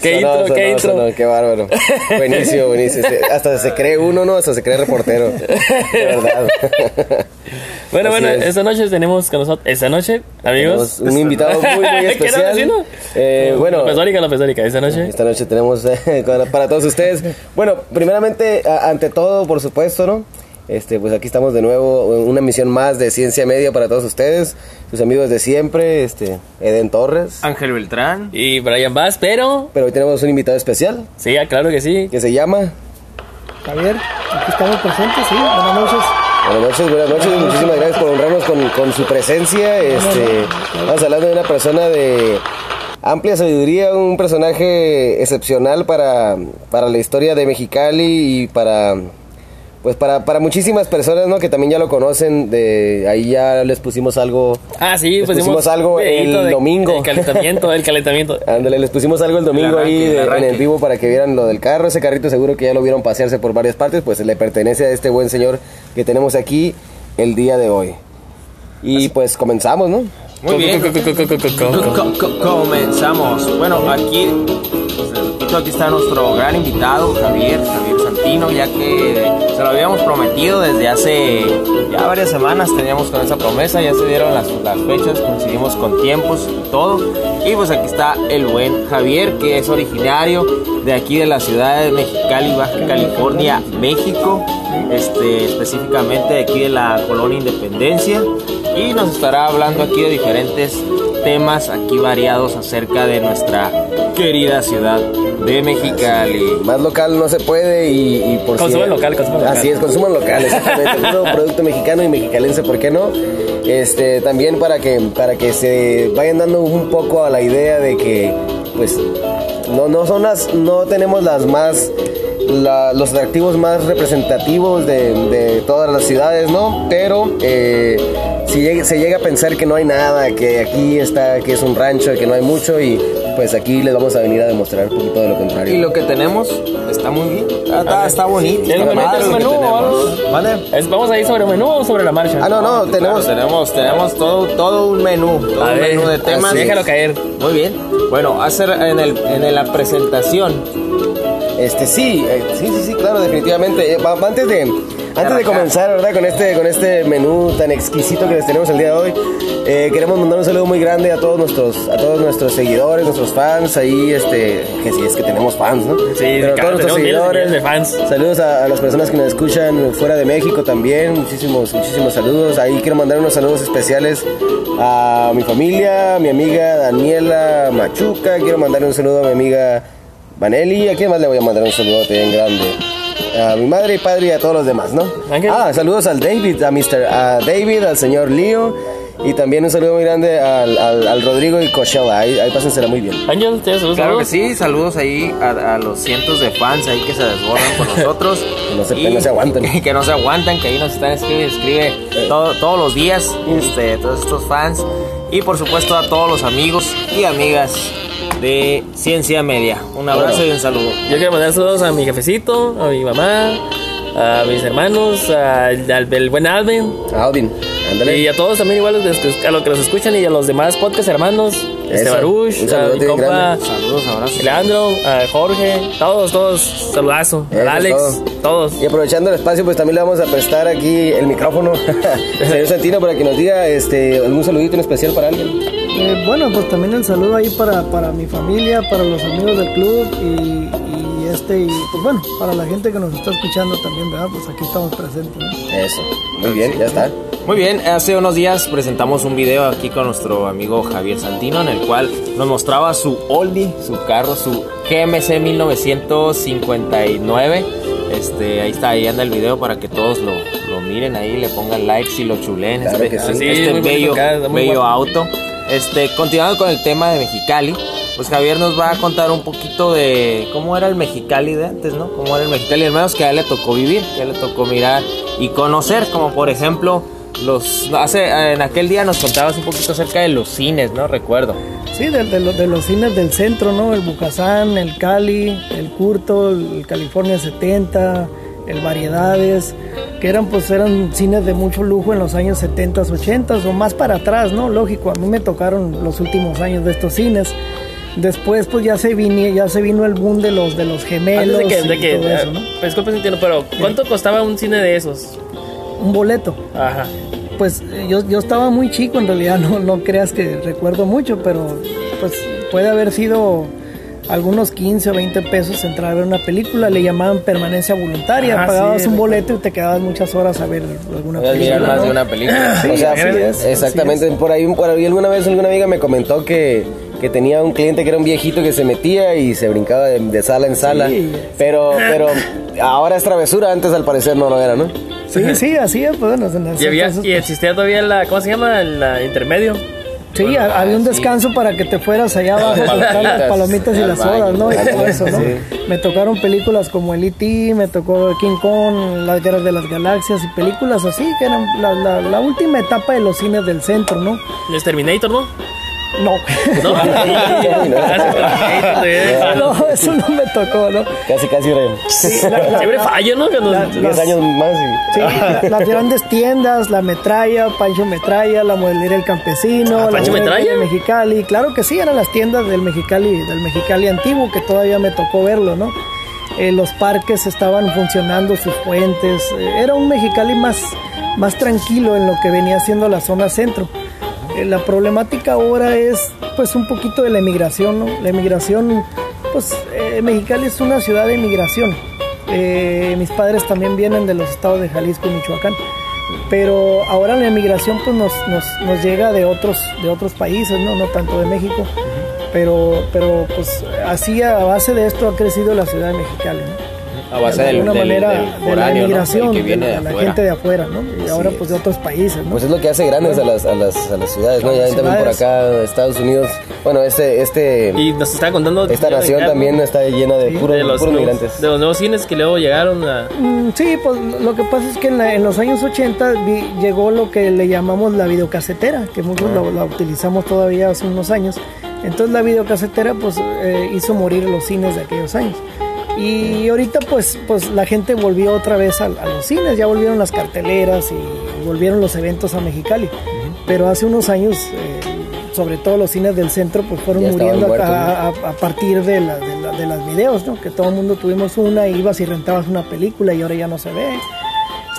qué Sonó, intro, sonó, qué intro. sonó, qué bárbaro. Buenísimo, buenísimo. Este, Hasta se cree uno, ¿no? Hasta se cree reportero. De verdad. Bueno, Así bueno, es. esta noche tenemos con nosotros, esta noche, amigos. Tenemos un invitado muy, muy ¿Qué especial. haciendo? Eh, bueno, López Dóriga, esta noche. Esta noche tenemos eh, para- todos ustedes. Bueno, primeramente, a- ante todo, por supuesto, ¿no? Este, pues aquí estamos de nuevo, una misión más de Ciencia Media para todos ustedes, sus amigos de siempre, este, Eden Torres. Ángel Beltrán. Y Brian Bass, pero. Pero hoy tenemos un invitado especial Sí, ah, claro que sí. que se llama. Javier, aquí estamos presentes, sí, buenas noches. Buenas noches, buenas noches, muchísimas gracias por honrarnos con, su presencia. Este, estamos hablando de una persona de amplia sabiduría, un personaje excepcional para, para la historia de Mexicali y para pues para, para muchísimas personas ¿no? que también ya lo conocen. De ahí ya les pusimos algo. Ah, sí, Les pues pusimos algo el de- domingo. El calentamiento, el calentamiento. Ándale, les pusimos algo el domingo arranque, ahí el en el vivo para que vieran lo del carro. Ese carrito seguro que ya lo vieron pasearse por varias partes, pues le pertenece a este buen señor que tenemos aquí el día de hoy. Y pues comenzamos, ¿no? Muy bien. Co- co- co- co- co- co- co- co- Co- co- comenzamos. Bueno, aquí, pues, aquí está nuestro gran invitado, Javier, Javier Ya que se lo habíamos prometido desde hace ya varias semanas, teníamos con esa promesa, ya se dieron las, las fechas, coincidimos con tiempos y todo. Y pues aquí está el buen Javier, que es originario de aquí de la ciudad de Mexicali, Baja California, México, este, específicamente de aquí de la colonia Independencia y nos estará hablando aquí de diferentes temas aquí variados acerca de nuestra querida ciudad de Mexicali. Más local no se puede y, y por Consumen local, consumen local. Así es, consuman local, exactamente. Puro producto mexicano y mexicalense, ¿por qué no? Este, también para que, para que se vayan dando un poco a la idea de que, pues, no, no son las, no tenemos las más, la- los atractivos más representativos de, de todas las ciudades, ¿no? Pero eh, si se llega a pensar que no hay nada, que aquí está, que es un rancho, que no hay mucho y pues aquí les vamos a venir a demostrar un poquito de lo contrario. Y lo que tenemos está muy bien, está, está- está bonito. ¿Tienes está un menú? ¿Vale? Es- ¿Vamos a ir sobre menú o sobre la marcha? Ah, no, no, tenemos... Claro, tenemos, tenemos todo, todo un menú, todo A un ver, menú de temas. Déjalo caer. Muy bien. Bueno, hacer en, el, en la presentación Este, sí, eh, sí, sí, sí, claro, definitivamente. Eh, antes de, antes de comenzar, ¿verdad? Con este, con este menú tan exquisito que les tenemos el día de hoy, eh, queremos mandar un saludo muy grande a todos nuestros, a todos nuestros seguidores, nuestros fans, ahí, este, que si es que tenemos fans, ¿no? Sí, Pero a todos nuestros seguidores, de fans. saludos a, a las personas que nos escuchan fuera de México también, muchísimos, muchísimos saludos. Ahí quiero mandar unos saludos especiales a mi familia, a mi amiga Daniela Machuca, quiero mandar un saludo a mi amiga Vanelli, ¿a quién más le voy a mandar un saludo bien grande? A mi madre y padre y a todos los demás, ¿no? Ángel. Ah, saludos al David, a Mr. a David, al señor Leo y también un saludo muy grande al, al, al Rodrigo y Coachella, ahí, ahí pásensela muy bien. Ángel, ¿tienes saludos? Claro que sí, saludos ahí a, a los cientos de fans ahí que se desbordan con nosotros. Que no se- que no se aguantan. Que no se aguantan, que ahí nos están escribe, escribe todo- todos los días, este, todos estos fans. Y por supuesto a todos los amigos y amigas de Ciencia Media. Un abrazo y un saludo. Yo quiero mandar saludos a mi jefecito, a mi mamá, a mis hermanos, al, al- al buen Alvin. Alvin, ándale. Y a todos también igual a los que los escuchan y a los demás podcast hermanos, este Eso. Baruch, Un a saludote mi compa grande. Saludos, abrazos. Leandro, a Jorge, todos, todos, saludazo, Eso, al Alex, todo. todos. Y aprovechando el espacio, pues también le vamos a prestar aquí el micrófono al señor Santino para que nos diga este, algún saludito en especial para alguien. Eh, bueno, pues también el saludo ahí para, para mi familia, para los amigos del club y, y este, y pues bueno, para la gente que nos está escuchando también, ¿verdad? Pues aquí estamos presentes. ¿no? Eso, muy bien, ya está. Muy bien, hace unos días presentamos un video aquí con nuestro amigo Javier Santino en el cual nos mostraba su oldie, su carro, su GMC 1959. Este, ahí está, ahí anda el video para que todos lo, lo miren ahí, le pongan likes y lo chuleen. Claro este sí. Este bello, bello auto. Este, continuando con el tema de Mexicali, pues Javier nos va a contar un poquito de cómo era el Mexicali de antes, ¿no? Cómo era el Mexicali, al menos que a él le tocó vivir, que a él le tocó mirar y conocer, como por ejemplo los hace en aquel día nos contabas un poquito acerca de los cines, ¿no? Recuerdo. Sí, de, de lo- de los cines del centro, ¿no? El Bucasán, el Cali, el Curto, el California 70, el Variedades, que eran pues eran cines de mucho lujo en los años 70, 80 o más para atrás, ¿no? Lógico, a mí me tocaron los últimos años de estos cines. Después pues ya se vino, ya se vino el boom de los de los gemelos Antes de que, de y que todo eso, ¿no? disculpe si entiendo, pero ¿cuánto costaba un cine de esos? Un boleto. Ajá. Pues eh, yo, yo estaba muy chico, en realidad no, no creas que recuerdo mucho, pero pues puede haber sido algunos 15 o 20 pesos entrar a ver una película, le llamaban permanencia voluntaria, Ah, pagabas sí, un boleto y te quedabas muchas horas a ver alguna película. más ¿no? de una película. o sea, así sí, es, exactamente. así Por ahí, por ahí alguna vez alguna amiga me comentó que, que tenía un cliente que era un viejito que se metía y se brincaba de, de sala en sala. Sí. Pero, pero ahora es travesura, antes al parecer no lo era, ¿no? Sí, sí, así es, pues, bueno, Y, había, entonces, y existía todavía la, ¿cómo se llama? El la intermedio. Sí, ha- había un descanso para que te fueras allá abajo a buscar las Palomitas, y las sodas, ¿no? Y todo eso, ¿no? Sí. Me tocaron películas como El E.T., me tocó King Kong, Las Guerras de las Galaxias y películas así, que eran la, la- la última etapa de los cines del centro, ¿no? El Terminator, ¿no? No, ¿No? no, eso no me tocó, ¿no? Casi, casi re- Sí, Siempre fallo, ¿no? La- 10 años más y... Sí, la- las grandes tiendas, la metralla, Pancho Metralla, la modelería El Campesino, Ah, la ¿Pancho Metralla? de Mexicali, claro que sí, eran las tiendas del Mexicali, del Mexicali antiguo, que todavía me tocó verlo, ¿no? Eh, los parques estaban funcionando, sus puentes, eh, era un Mexicali más, más tranquilo en lo que venía siendo la zona centro. Eh, la problemática ahora es pues un poquito de la emigración, ¿no? La emigración, pues eh, Mexicali es una ciudad de emigración. Eh, mis padres también vienen de los estados de Jalisco y Michoacán. Pero ahora la emigración pues nos, nos, nos llega de otros, de otros países, ¿no? No tanto de México. Pero, pero pues así a base de esto ha crecido la ciudad de Mexicali, ¿no? A base de del, alguna del, manera del de la foráneo, ¿no? que viene de de, la, gente de afuera, ¿no? Y ahora pues de otros países, ¿no? Pues es lo que hace grandes a las, a las, a las ciudades, ¿no? Ya Las también por ciudades. acá, Estados Unidos, bueno, este, este, Y nos estaba contando. esta nación también está llena de puros, de los, puros nuevos, migrantes. de los nuevos cines que luego llegaron a. Mm, Sí, pues lo que pasa es que en, la- en los años 80 vi- llegó lo que le llamamos la videocasetera, que muchos la, la utilizamos todavía hace unos años. Entonces la videocasetera pues eh, hizo morir los cines de aquellos años. Y ahorita pues, pues la gente volvió otra vez a, a los cines, ya volvieron las carteleras y volvieron los eventos a Mexicali. Pero hace unos años, eh, sobre todo los cines del centro, pues fueron Ya muriendo a- muertos, a, a partir de, la- de, la- de las videos, ¿no? Que todo el mundo tuvimos una, ibas y rentabas una película y ahora ya no se ve.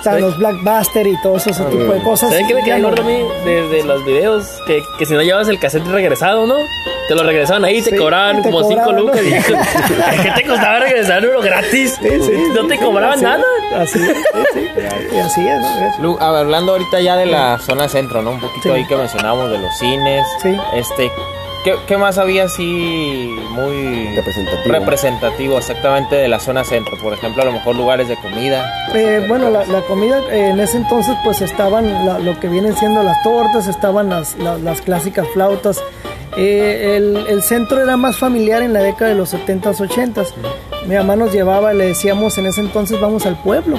Sí. los blockbuster y todo ese tipo de cosas. ¿Saben qué me queda no- gordo a mí de, de los videos? Que, que si no llevas el cassette regresado, ¿no? Te lo regresaban ahí y te Sí, cobraban y te como 5 cobraban, ¿no? lucas. Y ¿Qué te costaba regresar uno gratis? no te cobraban así, nada. Así, sí, sí. Y así es, ¿no? Lu, hablando ahorita ya de la zona centro, ¿no? Un poquito Sí. ahí que mencionábamos de los cines. Sí. Este, ¿qué, qué más había así muy Representativo. representativo exactamente de la zona centro? Por ejemplo, a lo mejor lugares de comida. Eh, bueno, la, la comida eh, en ese entonces pues estaban la- lo que vienen siendo las tortas, estaban las, la- las clásicas flautas. Eh, el, el centro era más familiar en la década de los 70s, 80s. Mi mamá nos llevaba, le decíamos en ese entonces vamos al pueblo.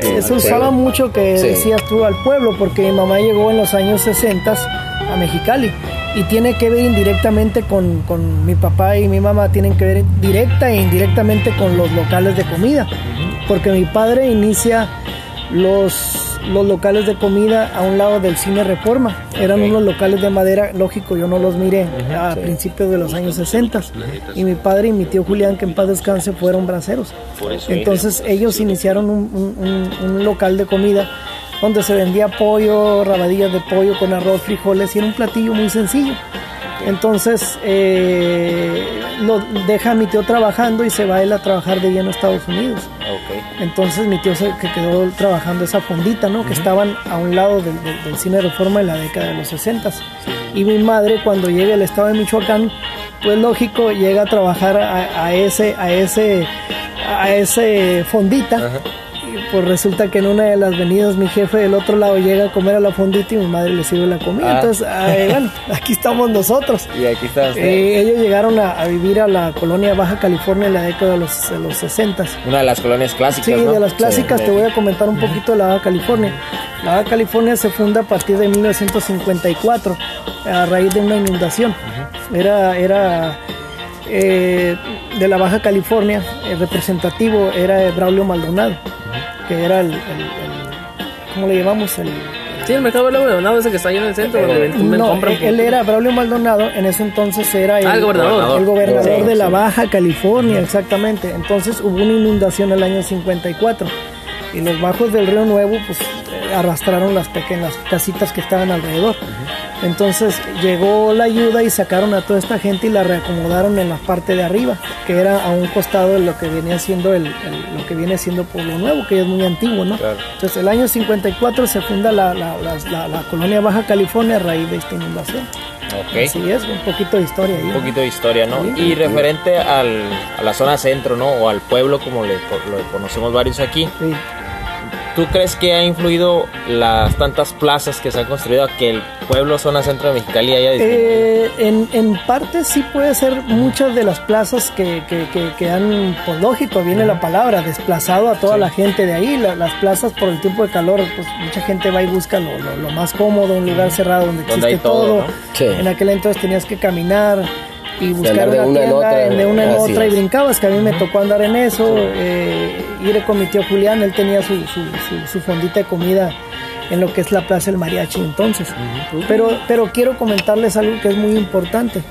Se al usaba mucho que Sí. decías tú al pueblo porque mi mamá llegó en los años 60 a Mexicali y tiene que ver indirectamente con, con mi papá y mi mamá tienen que ver directa e indirectamente con los locales de comida. Porque mi padre inicia los, los locales de comida a un lado del cine Reforma. Eran unos locales de madera lógico yo no los miré a principios de los años 60 y mi padre y mi tío Julián que en paz descanse fueron braceros. Entonces ellos iniciaron un, un- un- un local de comida donde se vendía pollo, rabadillas de pollo con arroz, frijoles y era un platillo muy sencillo. Entonces eh, lo deja a mi tío trabajando y se va él a trabajar de lleno a Estados Unidos. Ok. Entonces mi tío se que quedó trabajando esa fondita, ¿no? Que estaban a un lado del, del- del cine Reforma en la década de los 60. Y mi madre cuando llega al estado de Michoacán, pues lógico, llega a trabajar a, a ese, a ese, a ese fondita. Pues resulta que en una de las venidas mi jefe del otro lado llega a comer a la fondita y mi madre le sirve la comida. Ah. Entonces, eh, bueno, aquí estamos nosotros. Y aquí está usted. Eh, ellos llegaron a, a vivir a la colonia Baja California en la década de los, de los 60. Una de las colonias clásicas, Sí, ¿no? de las clásicas Sí. te voy a comentar un poquito de la Baja California. La Baja California se funda a partir de 1954 a raíz de una inundación. Era, era eh, de la Baja California, el representativo era Braulio Maldonado, que era el, el- el- ¿cómo le llamamos? El, Sí, el mercado de Leonardo ese que está ahí en el centro, donde no, compran. él, él era Braulio Maldonado, en ese entonces era el, Ah, el gobernador. el gobernador Sí, de la. Baja California, exactamente. Entonces hubo una inundación el año 54 y los bajos del Río Nuevo pues eh, arrastraron las pequeñas casitas que estaban alrededor. Entonces llegó la ayuda y sacaron a toda esta gente y la reacomodaron en la parte de arriba, que era a un costado de lo que venía siendo el, el- lo que viene siendo Pueblo Nuevo, que es muy antiguo, ¿no? Claro. Entonces el año 54 se funda la, la- la- la- colonia Baja California a raíz de esta inundación. Ok. Así es, un poquito de historia ahí. Un poquito de historia, ¿no? Sí. Y referente al, a la zona centro, ¿no? O al pueblo, como le, lo conocemos varios aquí. Sí. ¿Tú crees que ha influido las tantas plazas que se han construido a que el pueblo, zona centro de Mexicali haya disminuido? Eh, en, en parte sí puede ser muchas de las plazas que, que, que- que han, pues lógico, viene la palabra, desplazado a toda la gente de ahí. La- las plazas por el tiempo de calor, pues mucha gente va y busca lo, lo- lo más cómodo, un lugar cerrado donde existe Donde todo, todo. ¿no? Sí. En aquel entonces tenías que caminar y buscar de una una en tienda otra, de una en otra y brincabas, que a mí me tocó andar en eso. eh, ir con mi tío Julián, él tenía su, su, su- su fondita de comida en lo que es la Plaza del Mariachi entonces. Pero, pero quiero comentarles algo que es muy importante.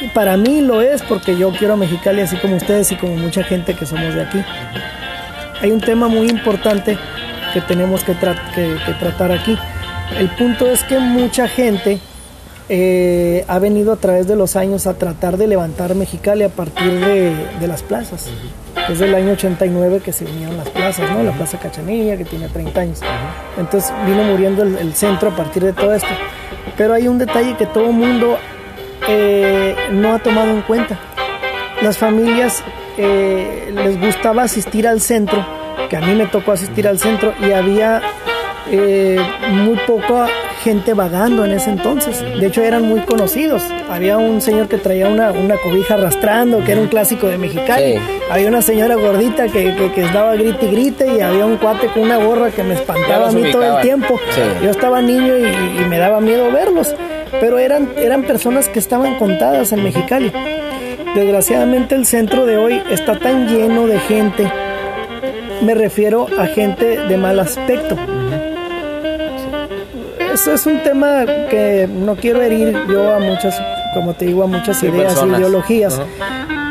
Y para mí lo es porque yo quiero a Mexicali así como ustedes y como mucha gente que somos de aquí. Hay un tema muy importante que tenemos que, tra- que- que tratar aquí. El punto es que mucha gente eh, ha venido a través de los años a tratar de levantar Mexicali a partir de, de las plazas. Es del año 89 que se vinieron las plazas, ¿no? La Plaza Cachanilla, que tiene 30 años. Entonces vino muriendo el, el centro a partir de todo esto. Pero hay un detalle que todo mundo eh, no ha tomado en cuenta. Las familias eh, les gustaba asistir al centro, que a mí me tocó asistir al centro y había eh, muy poca gente vagando en ese entonces. De hecho eran muy conocidos. Había un señor que traía una, una cobija arrastrando, que era un clásico de Mexicali. Sí. Había una señora gordita que, que, que daba grite y grite y había un cuate con una gorra que me espantaba a mí todo el tiempo. Sí. Yo estaba niño y, y me daba miedo verlos. Pero eran, eran personas que estaban contadas en Mexicali. Desgraciadamente el centro de hoy está tan lleno de gente. Me refiero a gente de mal aspecto. Eso es un tema que no quiero herir yo a muchas, como te digo, a muchas Sí, ideas, personas. ideologías.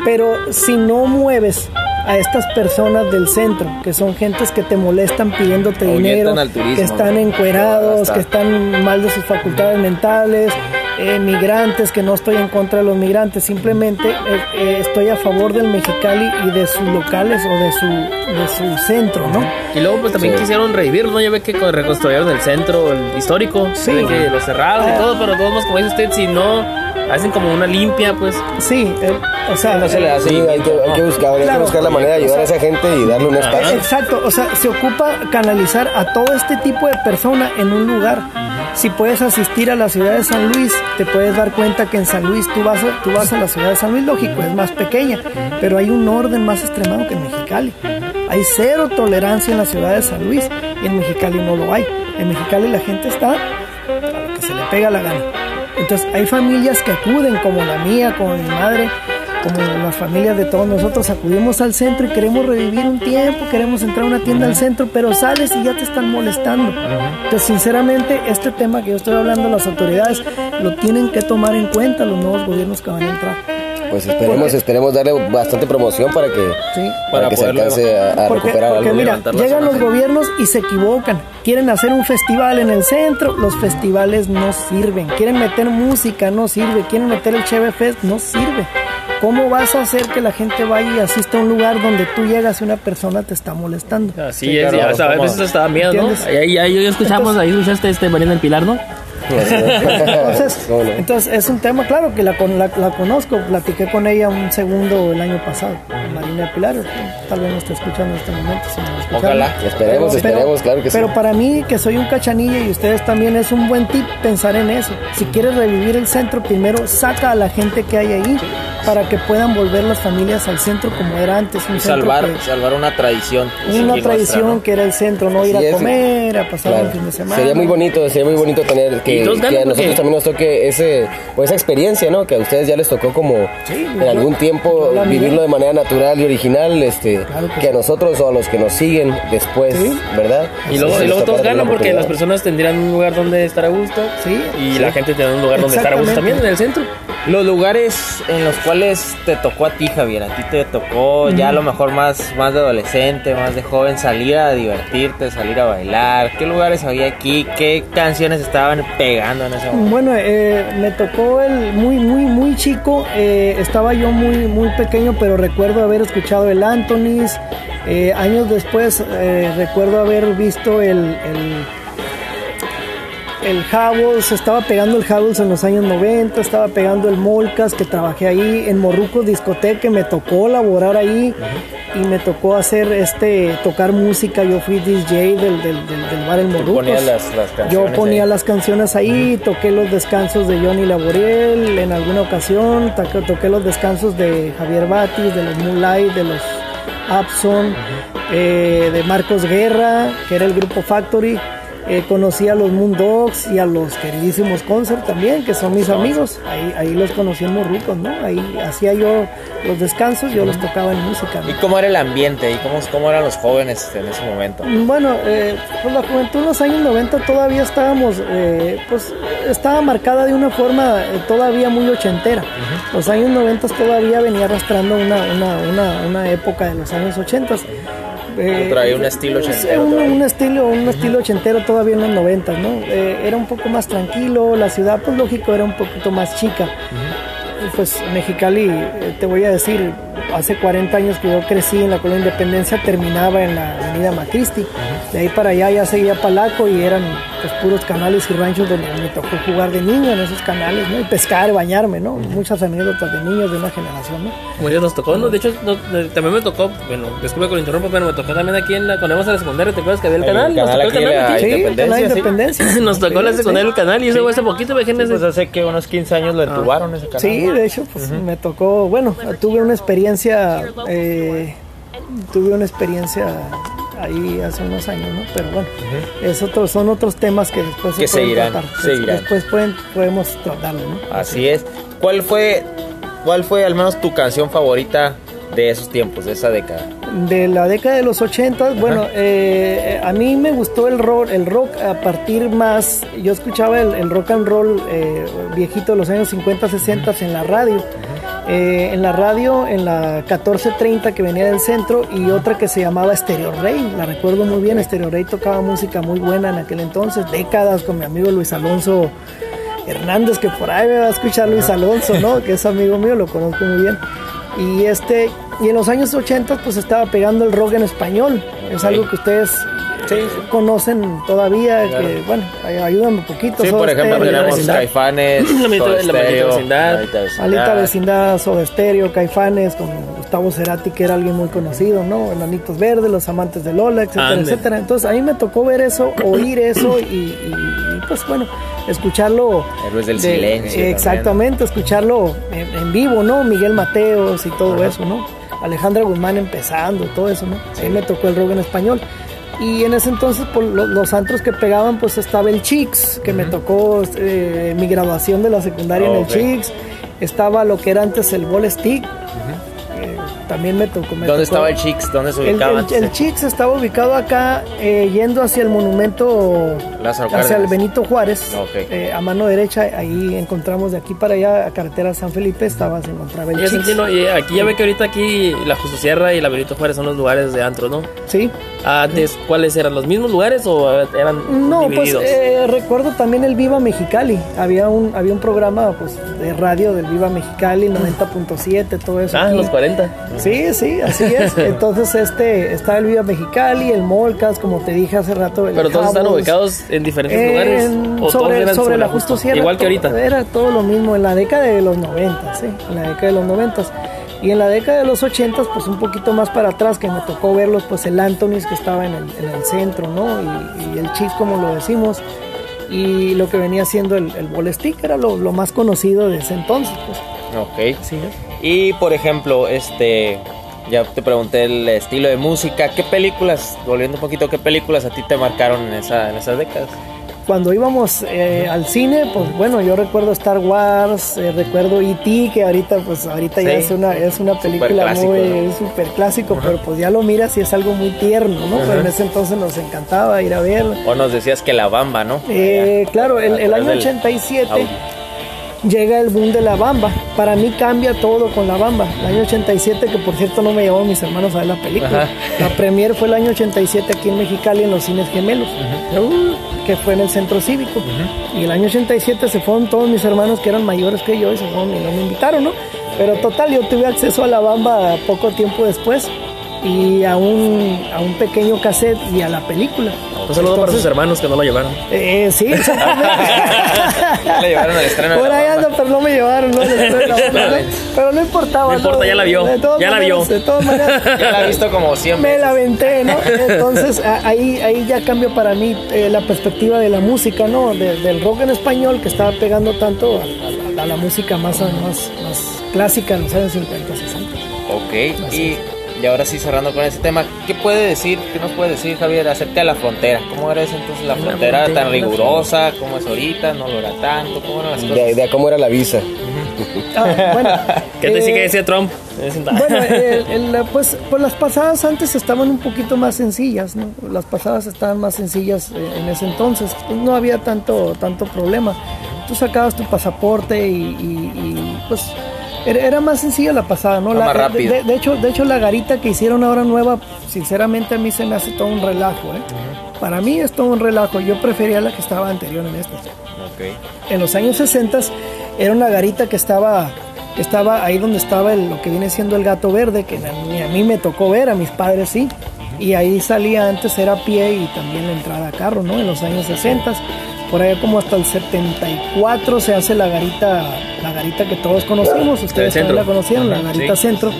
Pero si no mueves a estas personas del centro, que son gentes que te molestan pidiéndote dinero, turismo, que están encuerados, que están mal de sus facultades mentales, eh, migrantes, que no estoy en contra de los migrantes, simplemente eh, eh, estoy a favor del Mexicali y de sus locales o de su, de su centro, ¿no? Y luego pues también quisieron revivir, ¿no? Ya ve que co- reconstruyeron el centro el histórico, Sí. que lo cerraron Ah. y todo, pero todos como dice usted, si no hacen como una limpia, pues Sí, eh, o sea, No se le hace Sí, hay que, hay que buscar, hay que buscar la manera de ayudar a esa gente y darle un espacio. Exacto, o sea, se ocupa canalizar a todo este tipo de persona en un lugar. Si puedes asistir a la ciudad de San Luis, te puedes dar cuenta que en San Luis tú vas a, tú vas a la ciudad de San Luis, lógico, es más pequeña, pero hay un orden más extremado que en Mexicali. Hay cero tolerancia en la ciudad de San Luis y en Mexicali no lo hay. En Mexicali la gente está a lo que se le pega la gana. Entonces hay familias que acuden, como la mía, como mi madre, como las familias de todos nosotros, acudimos al centro y queremos revivir un tiempo, queremos entrar a una tienda al centro, pero sales y ya te están molestando. Entonces, sinceramente, este tema que yo estoy hablando, las autoridades lo tienen que tomar en cuenta, los nuevos gobiernos que van a entrar. Pues esperemos, esperemos darle bastante promoción para que, Sí. para Para que se alcance a, a Porque, recuperar porque algo. mira, llegan los gobiernos y se equivocan. Quieren hacer un festival en el centro, los festivales no sirven. Quieren meter música, no sirve. Quieren meter el Cheve Fest, no sirve. ¿Cómo vas a hacer que la gente vaya y asista a un lugar donde tú llegas y una persona te está molestando? así Sí, es, claro, ya hasta a veces hasta da miedo, ¿no? Ahí, ahí, ahí escuchamos, ahí escuchaste este Mariana del Pilar, ¿no? Entonces, ¿Cómo no? entonces es un tema, claro, que la, con- la, la conozco, platiqué con ella un segundo el año pasado, Marina Pilar, tal vez no esté escuchando en este momento, si no lo escucharon. Ojalá. Esperemos, esperemos, claro que sí. Pero para mí, que soy un cachanilla y ustedes también, es un buen tip pensar en eso. Si quieres revivir el centro, primero saca a la gente que hay ahí para que puedan volver las familias al centro como era antes. Un salvar, que- salvar una tradición. una nuestra, tradición ¿no? que era el centro, no ir Sí, a comer, a pasar Claro. un fin de semana. Sería muy bonito, sería muy bonito tener que, Que a nosotros porque- también nos toque ese, pues, esa experiencia, ¿no? Que a ustedes ya les tocó como Sí, en yo- algún tiempo vivirlo de manera natural y original, este, Claro que que a nosotros o a los que nos siguen después, Sí. ¿verdad? Y luego, Sí, y luego les todos ganan porque la las personas tendrían un lugar donde estar a gusto. Sí, Y sí. la gente tendrá un lugar donde estar a gusto también en el centro. Los lugares en los cuales te tocó a ti, Javier, a ti te tocó ya a lo mejor más, más de adolescente, más de joven, salir a divertirte, salir a bailar. ¿Qué lugares había aquí? ¿Qué canciones estaban pegando en ese momento? Bueno, eh, me tocó el muy, muy, muy chico. eh, estaba yo muy, muy pequeño, pero recuerdo haber escuchado el Anthony's. eh, años después eh, recuerdo haber visto el, el, el Howells. Estaba pegando el Howells en los años 90. Estaba pegando el Molcas, que trabajé ahí. En Morrucos Discoteca, me tocó laborar ahí. Y me tocó hacer este tocar música. Yo fui DJ del, del, del, del bar El Morrucos. ponías las- las Yo ponía ahí. las canciones ahí, toqué los descansos de Johnny Laboriel en alguna ocasión, toqué, toqué los descansos de Javier Batis, de los Moonlight, de los Abson, eh, de Marcos Guerra, que era el grupo Factory. Eh, conocí a los Moondogs y a los queridísimos Concert también, que son mis amigos. Ahí, ahí los conocí en Morrucos, ¿no? Ahí hacía yo los descansos, yo los tocaba en música. ¿no? ¿Y cómo era el ambiente? ¿Y cómo, cómo eran los jóvenes en ese momento? Bueno, eh, pues la juventud en los años 90 todavía estábamos, eh, pues estaba marcada de una forma eh, todavía muy ochentera. Los años 90 todavía venía arrastrando una, una, una, una época de los años 80. Eh, Traía un estilo ochentero Un, estilo, un estilo ochentero todavía en los 90, ¿no? Eh, era un poco más tranquilo, la ciudad, pues lógico, era un poquito más chica. Pues Mexicali, eh, te voy a decir, hace 40 años que yo crecí en la colonia Independencia, terminaba en la avenida Macristi. De ahí para allá ya seguía Palaco y eran pues puros canales y ranchos donde me tocó jugar de niño en esos canales, ¿no? Y pescar, bañarme, ¿no? Muchas anécdotas de niños de una generación, ¿no? Como ya nos tocó, ¿no? De hecho, no, también me tocó, bueno, disculpe que lo interrumpa, pero me tocó también aquí en la, cuando íbamos a la secundaria, ¿te acuerdas que había el El canal? Nos canal tocó el canal la- aquí. Sí, Independencia, canal sí. Independencia. Nos tocó la sí. el canal y eso fue hace poquito, imagínense. Pues hace que unos 15 años lo entubaron ese canal. Sí, de hecho, pues me tocó, bueno, tuve una experiencia, eh, tuve una experiencia ahí hace unos años, ¿no? Pero bueno, es otro, son otros temas que después Que se pueden seguirán, tratar. seguirán. Después pueden, podemos tratarlo, ¿no? Así es. ¿Cuál fue, ¿Cuál fue al menos tu canción favorita de esos tiempos, de esa década? De la década de los 80, bueno, eh, a mí me gustó el rock, el rock a partir más, yo escuchaba el, el rock and roll eh, viejito de los años 50, 60 en la radio. Eh, en la radio, en la 1430 que venía del centro y otra que se llamaba Stereo Rey, la recuerdo muy bien, Stereo Rey tocaba música muy buena en aquel entonces, décadas con mi amigo Luis Alonso Hernández, que por ahí me va a escuchar Luis Alonso, ¿no? Que es amigo mío, lo conozco muy bien. Y este, y en los años 80 pues estaba pegando el rock en español. Es algo que ustedes conocen todavía, que bueno, ay- ayúdame un poquito. Sí, Soda por ejemplo, Stereo, tenemos Vecindad. Caifanes, La maldita- Soda la Stereo, vecindad. La Maldita Vecindad. Alita Vecindad, Soda Stereo, Caifanes, con Gustavo Cerati, que era alguien muy conocido, ¿no? Enanitos Verdes, Los Amantes de Lola, etcétera, Ande. etcétera. Entonces a mí me tocó ver eso, oír eso y, y- y, pues bueno, escucharlo. Héroes del silencio también. Exactamente, escucharlo en, en vivo, ¿no? Miguel Mateos y todo eso, ¿no? Alejandra Guzmán empezando, todo eso, ¿no? Ahí me tocó el rock en español. Y en ese entonces, por lo- los antros que pegaban, pues estaba el Chicks, que me tocó eh, mi graduación de la secundaria en el. Chicks. Estaba lo que era antes el Ball Stick. También me tocó. me ¿Dónde tocó- estaba el Chicks? ¿Dónde se el, ubicaba el, antes? el Chicks estaba ubicado acá, eh, yendo hacia el monumento, Lázaro hacia el. Benito Juárez, Ok. eh, a mano derecha, ahí encontramos de aquí para allá, a carretera San Felipe, estaba, se encontraba el. Santino, y aquí ya ve que ahorita aquí la Justicierra y la Benito Juárez son los lugares de antro, ¿no? Sí. Antes, ¿cuáles eran? ¿Los mismos lugares o eran No, pues divididos? eh, recuerdo también el Viva Mexicali. Había un había un programa pues de radio del Viva Mexicali, 90.7, todo eso. ah, aquí. los 40. Sí, Sí, sí, así es. Entonces, este, está el Viva Mexicali, el Molcas, como te dije hace rato. el Pero todos están ubicados en diferentes En- lugares. ¿O sobre, sobre la Justo Sierra. Igual que ahorita. Era todo lo mismo en la década de los 90, sí, en la década de los 90. Y en la década de los 80, pues un poquito más para atrás, que me tocó verlos, pues el Antonis que estaba en el, en el centro, ¿no? Y, y el Chis, como lo decimos. Y lo que venía siendo el, el Ball Stick, era lo, lo más conocido de ese entonces, pues. Ok. Sí. Y por ejemplo, este, ya te pregunté el estilo de música. ¿Qué películas, volviendo un poquito, qué películas a ti te marcaron en, esa, en esas décadas? cuando íbamos eh, al cine, pues bueno, yo recuerdo Star Wars, eh, recuerdo E.T., que ahorita pues ahorita ya es una, es una película Superclásico, muy ¿no? es súper clásico, pero pues ya lo miras y es algo muy tierno, ¿no? Pero en ese entonces nos encantaba ir a verla. O nos decías que la bamba, ¿no? Eh, claro, el, el año del 87 audio. Llega el boom de la bamba. Para mí cambia todo con la bamba. El año 87, que por cierto no me llevaron mis hermanos a ver la película. Ajá. La premier fue el año 87 aquí en Mexicali en los cines gemelos, uh, que fue en el centro cívico. Y el año 87 se fueron todos mis hermanos que eran mayores que yo y se fueron y no me invitaron, ¿no? Pero total, yo tuve acceso a la bamba poco tiempo después y a un, a un pequeño cassette y a la película. Un saludo para sus hermanos que no lo llevaron. eh, sí. Ya le llevaron al estreno Por la ahí anda, pero no me llevaron, ¿no? Después de la banda, ¿no? Pero no importaba. No importa, ya la vio, De todas ya la vio. De todas maneras, Ya la he visto como 100 me la aventé, ¿no? Entonces ahí, ahí ya cambia para mí eh, la perspectiva de la música, ¿no? De- del rock en español que estaba pegando tanto a, a- a la música más, más, más clásica en los años 50, 60. Ok, y, y ahora sí cerrando con ese tema, ¿qué puede decir, qué nos puede decir Javier acerca de la frontera? ¿Cómo era ese entonces la frontera frontera, tan rigurosa? ¿Cómo es ahorita? ¿No lo era tanto? ¿Cómo eran las cosas? De, de cómo era la visa. Ah, bueno, ¿Qué te eh, decía que decía Trump? Bueno, el- el- pues, pues las pasadas antes estaban un poquito más sencillas, ¿no? Las pasadas estaban más sencillas eh, en ese entonces, pues no había tanto, tanto problema. Tú sacabas tu pasaporte y, y- y, pues era, más sencilla la pasada, ¿no? La- más de- rápido. De, de hecho, de hecho, la garita que hicieron ahora nueva, sinceramente a mí se me hace todo un relajo, ¿eh? Para mí es todo un relajo. Yo prefería la que estaba anterior en esta Ok. en los años 60 era una garita que estaba que estaba ahí donde estaba el- lo que viene siendo el gato verde que a mí, a mí me tocó ver a mis padres sí y ahí salía antes era a pie y también la entrada a carro no en los años 60 por allá como hasta el 74 se hace la garita la garita que todos conocemos ustedes también la conocieron la garita sí. centro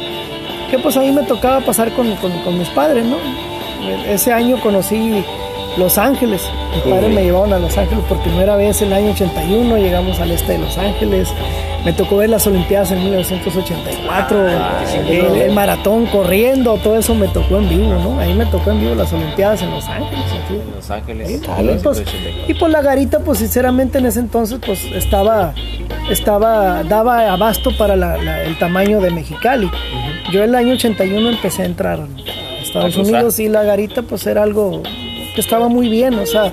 que pues a mí me tocaba pasar con, con- con mis padres, ¿no? Ese año conocí Los Ángeles. Mis padres me llevaron a Los Ángeles por primera vez en el año 81, llegamos al este de Los Ángeles. Me tocó ver las Olimpiadas en 1984, el, el maratón corriendo, todo eso me tocó en vivo, ¿no? Ahí me tocó en vivo las Olimpiadas en Los Ángeles. aquí. Los Ángeles. Y pues, y pues la garita, pues sinceramente en ese entonces, pues estaba, estaba, daba abasto para la- la- el tamaño de Mexicali. Yo el año 81 empecé a entrar a Estados. Unidos y la garita, pues era algo que estaba muy bien, o sea,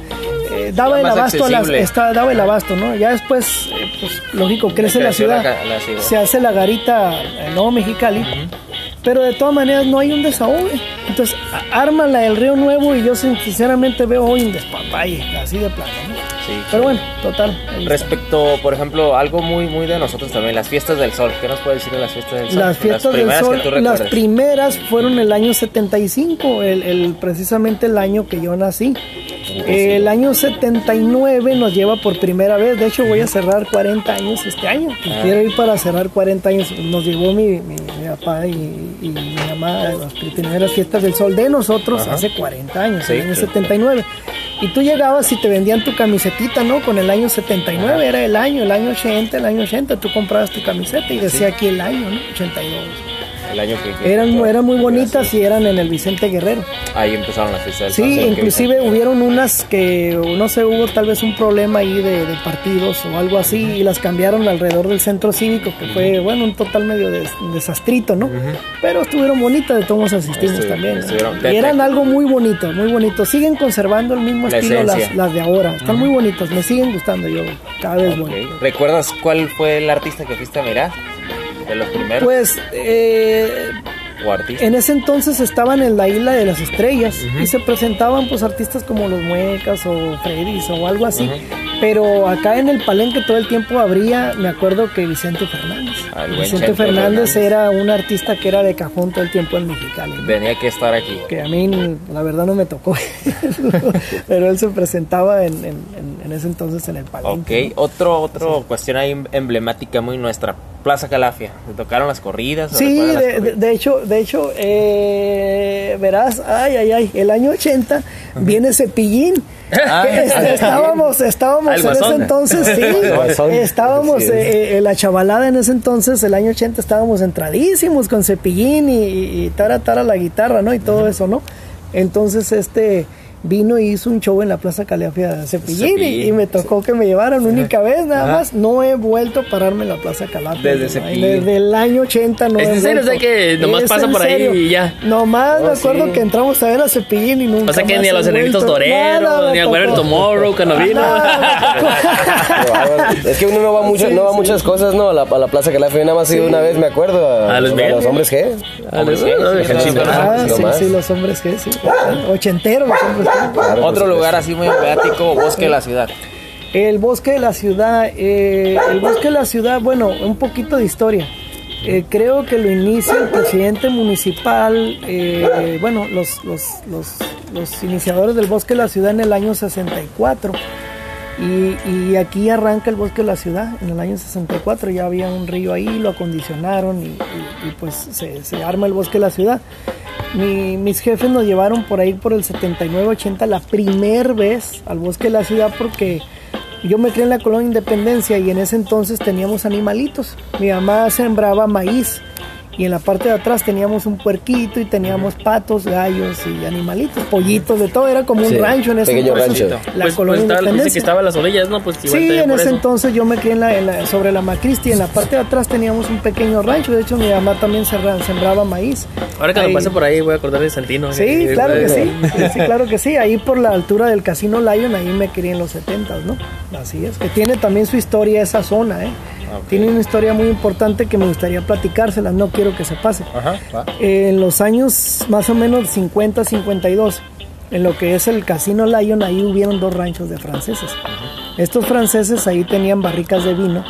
eh, daba el abasto a las, está- daba el abasto, ¿no? Ya después, eh, pues lógico, crece la ciudad, la ciudad. se hace la garita el nuevo Mexicali. Pero de todas maneras no hay un desahogue. Entonces, a- arman la del Río Nuevo y yo sin- sinceramente veo hoy un despapalle, así de plano. ¿no? Sí. Pero bueno, total. Respecto, por ejemplo, algo muy muy de nosotros también, las fiestas del sol. ¿Qué nos puede decir de las fiestas del sol? Las fiestas del primeras sol, que tú las primeras fueron el año 75, el, el- precisamente el año que yo nací. El año 79 nos lleva por primera vez, de hecho voy a cerrar 40 años este año, Ah. quiero ir para cerrar 40 años, nos llevó mi, mi- mi papá y, y mi mamá a las primeras fiestas del sol de nosotros Ajá. hace 40 años, Sí, en el año sí. 79. Y tú llegabas y te vendían tu camisetita, ¿no? Con el año 79, era el año, el año 80, el año 80, tú comprabas tu camiseta y decía aquí el año, ¿no? 82. El año que, Eran, eran muy bonitas y eran en el Vicente Guerrero. Ahí empezaron las fiestas. Sí, ¿qué inclusive hubieron unas que, no sé, hubo tal vez un problema ahí de, de partidos o algo así y las cambiaron alrededor del centro cívico, que fue, bueno, un total medio des- desastrito, ¿no? Pero estuvieron bonitas, de todos asistimos también. Y eran algo muy bonito, muy bonito. Siguen conservando el mismo La estilo las, de ahora. Están muy bonitas, me siguen gustando yo, cada vez voy. ¿Recuerdas cuál fue el artista que fuiste a mirar? De los primeros. Pues, eh, o artista. En ese entonces estaban en la isla de las estrellas y se presentaban pues artistas como los Muecas o Freddy's o algo así. Pero acá en el palenque todo el tiempo habría, me acuerdo que Vicente Fernández. Ah, Vicente Fernández, Fernández. era un artista que era de cajón todo el tiempo en Mexicali. ¿no? Tenía que estar aquí. Que a mí, la verdad, no me tocó. Pero él se presentaba en, en- en- en ese entonces en el Ok, palenque. ¿no? otro, otro cuestión ahí emblemática muy nuestra. Plaza Calafia. ¿Te tocaron las corridas? Sí, las de, de- hecho, de hecho, eh, verás, ay, ay, ay, el año 80 viene Cepillín. Ah, este, estábamos, estábamos en ese entonces, sí, estábamos, eh, eh, la chavalada en ese entonces, el año 80 estábamos entradísimos con Cepillín y, y, y tara tara la guitarra, ¿no? Y todo eso, ¿no? Entonces, este vino y hizo un show en la Plaza Calafia de Cepillín, y- Cepillín. Y, me tocó que me llevaran única vez nada Ajá. más. No he vuelto a pararme en la Plaza Calafia. Desde ¿no? Cepillín. Desde el año 80 no ¿Es he en serio? O sea vuelto. que nomás Es pasa por ahí y ya. Nomás me Oh, acuerdo sí. que entramos a ver a Cepillín y nunca O sea que más ni a los enanitos toreros, me ni a. Weber Tomorrow cuando vino. Me. Es que uno no va, mucho, Sí, no va a sí. muchas cosas, ¿no? A la, a la Plaza Calafia. Nada más he ido una vez, me acuerdo, a, A los a Miguel. los hombres G. Sí, no, sí, deja sí. Ah, sí, sí, los hombres sí. Los hombres G. Otro lugar así muy emblemático, Bosque de la Ciudad. El bosque de la ciudad, eh, el bosque de la ciudad, bueno, un poquito de historia. Eh, creo que lo inicia el presidente municipal, eh, bueno, los, los, los, los iniciadores del bosque de la ciudad en el año 64. Y, y aquí arranca el bosque de la ciudad, en el año 64 ya había un río ahí, lo acondicionaron y, y- y pues se, se arma el bosque de la ciudad. Mi- mis jefes nos llevaron por ahí por el 79-80 la primer vez al bosque de la ciudad porque yo me crié en la colonia Independencia y en ese entonces teníamos animalitos. Mi mamá sembraba maíz y en la parte de atrás teníamos un puerquito y teníamos patos, gallos y animalitos, pollitos, de todo. Era como un Sí, rancho en ese pequeño entonces. rancho. La Pues, colonia pues, estaba- que estaba en las orillas, ¿no? Pues igual Sí, en ese eso. entonces yo me crié en la, en la- sobre la Macristi. En la parte de atrás teníamos un pequeño rancho. De hecho, mi mamá también sembraba maíz. Ahora que Ahí- me pase por ahí voy a acordar de Santino. Sí, Eh, claro que sí. Sí, sí, claro que sí. Ahí por la altura del Casino Lion, ahí me crié en los 70, ¿no? Así es. Que tiene también su historia esa zona, ¿eh? Tiene una historia muy importante que me gustaría platicársela. No quiero que se pase. Ajá, va. En los años más o menos 50, 52, en lo que es el Casino Lion, ahí hubieron dos ranchos de franceses. Estos franceses ahí tenían barricas de vino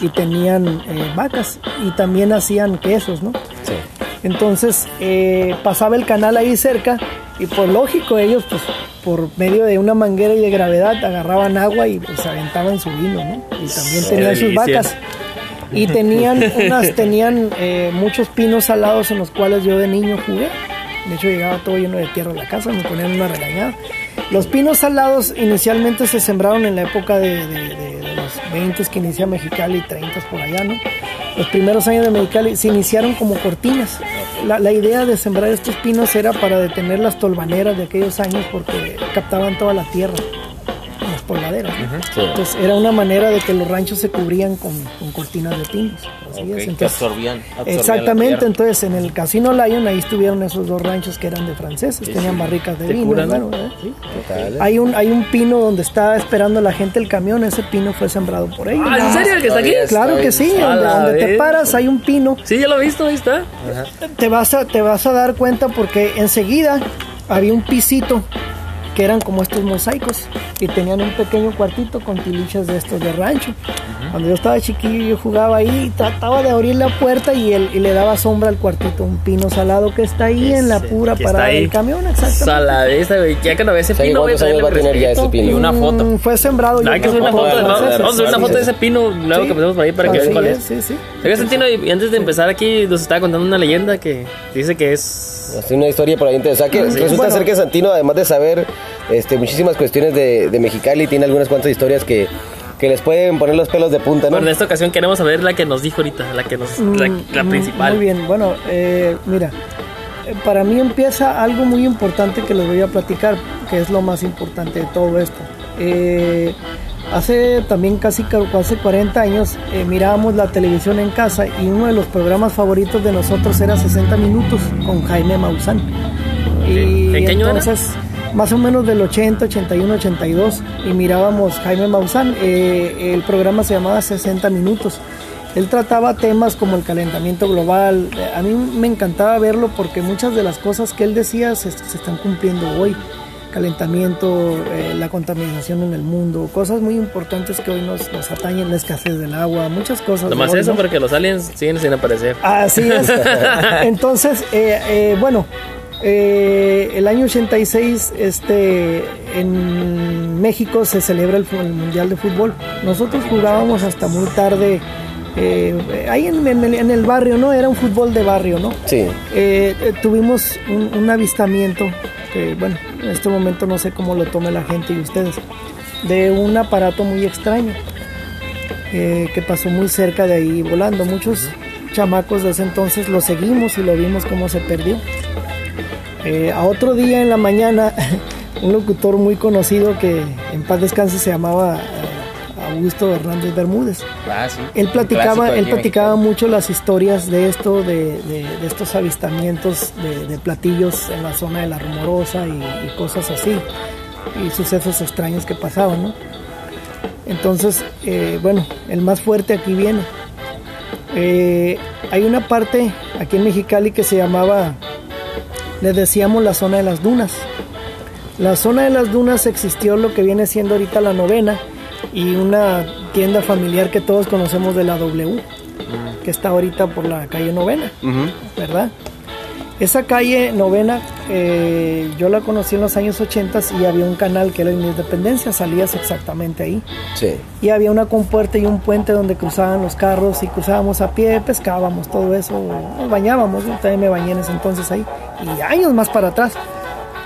y tenían eh, vacas y también hacían quesos, ¿no? Sí. Entonces eh, pasaba el canal ahí cerca y por lógico ellos pues por medio de una manguera y de gravedad agarraban agua y pues aventaban su vino, ¿no? Y también tenían sus vacas. Y tenían unas, tenían eh, muchos pinos salados en los cuales yo de niño jugué. De hecho llegaba todo lleno de tierra a la casa, me ponían una regañada. Los pinos salados inicialmente se sembraron en la época de, los 20 que inicia Mexicali, 30 por allá, ¿no? Los primeros años de Mexicali se iniciaron como cortinas. La, la idea de sembrar estos pinos era para detener las tolvaneras de aquellos años porque captaban toda la tierra, las polvaderas. ¿no? Sí. Entonces era una manera de que los ranchos se cubrían con, con cortinas de. Así es. que absorbían, Exactamente, entonces en el Casino Lion ahí estuvieron esos dos ranchos que eran de franceses, tenían barricas de vino. curan, bueno, ¿no? ¿eh? Hay un hay un pino donde está esperando la gente el camión, ese pino fue sembrado por ellos. Ah, ¿en serio? ¿El que está aquí? Claro que sí, donde, te paras hay un pino, Sí, ya lo he visto, ahí está. te vas a te vas a dar cuenta porque enseguida había un pisito que eran como estos mosaicos y tenían un pequeño cuartito con tilichas de estos de rancho. Cuando yo estaba chiquillo yo jugaba ahí y trataba de abrir la puerta y, el, y le daba sombra al cuartito, un pino salado que está ahí en la pura parada del camión, exactamente. Saladeza, güey. Ya que no ve ese O sea, pino, güey. ¿cuántos años va a tener ya ese pino? Y una foto. Mm, Fue sembrado yo Hay que subir una foto, de- los vamos a subir una foto de ese pino luego Sí. que pasemos por ahí para que vean cuál es, es. Sí, sí. Oiga, Santino, y antes de empezar aquí nos estaba contando una leyenda que dice que es... Así una historia por ahí interesante. O sea, que Sí. resulta Bueno. ser que Santino, además de saber este, muchísimas cuestiones de, de Mexicali, tiene algunas cuantas historias que, que les pueden poner los pelos de punta, ¿no? Bueno, en esta ocasión queremos saber la que nos dijo ahorita, la que nos... La, la Mm, principal. Muy bien, bueno, eh, mira, eh, para mí empieza algo muy importante que les voy a platicar, que es lo más importante de todo esto. Eh, hace también casi ca- hace 40 años eh, mirábamos la televisión en casa y uno de los programas favoritos de nosotros era 60 Minutos con Jaime Maussan. Y ¿En qué año era? entonces, más o menos del 80, 81, 82, y mirábamos Jaime Maussan. eh, el programa se llamaba 60 Minutos. Él trataba temas como el calentamiento global. Eh, A mí me encantaba verlo porque muchas de las cosas que él decía se, se están cumpliendo hoy. Calentamiento, eh, la contaminación en el mundo, cosas muy importantes que hoy nos, nos atañen, la escasez del agua, muchas cosas. Nomás eso, ¿no? porque los aliens siguen sin aparecer. Así es. Entonces, eh, eh, bueno, eh, el año 86, este, en México se celebra el Mundial de Fútbol. Nosotros jugábamos hasta muy tarde, eh, ahí en, en el, en el barrio, ¿no? Era un fútbol de barrio, ¿no? Sí. Eh, eh, tuvimos un, un avistamiento, que bueno, en este momento no sé cómo lo tome la gente y ustedes, de un aparato muy extraño que pasó muy cerca de ahí volando. Muchos chamacos de ese entonces lo seguimos y lo vimos cómo se perdió. A otro día en la mañana, un locutor muy conocido que en paz descanse se llamaba Augusto Hernández Bermúdez. Ah, sí. Él platicaba, él platicaba mucho las historias de esto, de, de- de estos avistamientos de, de platillos en la zona de la rumorosa y, y cosas así, y sucesos extraños que pasaban, ¿no? Entonces, eh, bueno, el más fuerte aquí viene. Eh, hay una parte aquí en Mexicali que se llamaba, le decíamos la zona de las dunas. La zona de las dunas existió lo que viene siendo ahorita la novena y una tienda familiar que todos conocemos de la W, que está ahorita por la calle novena, ¿verdad? Esa calle novena eh, yo la conocí en los años 80 y había un canal que era en Independencia, salías exactamente ahí. Sí. Y había una compuerta y un puente donde cruzaban los carros y cruzábamos a pie, pescábamos, todo eso, nos bañábamos, yo también me bañé en ese entonces ahí, y años más para atrás.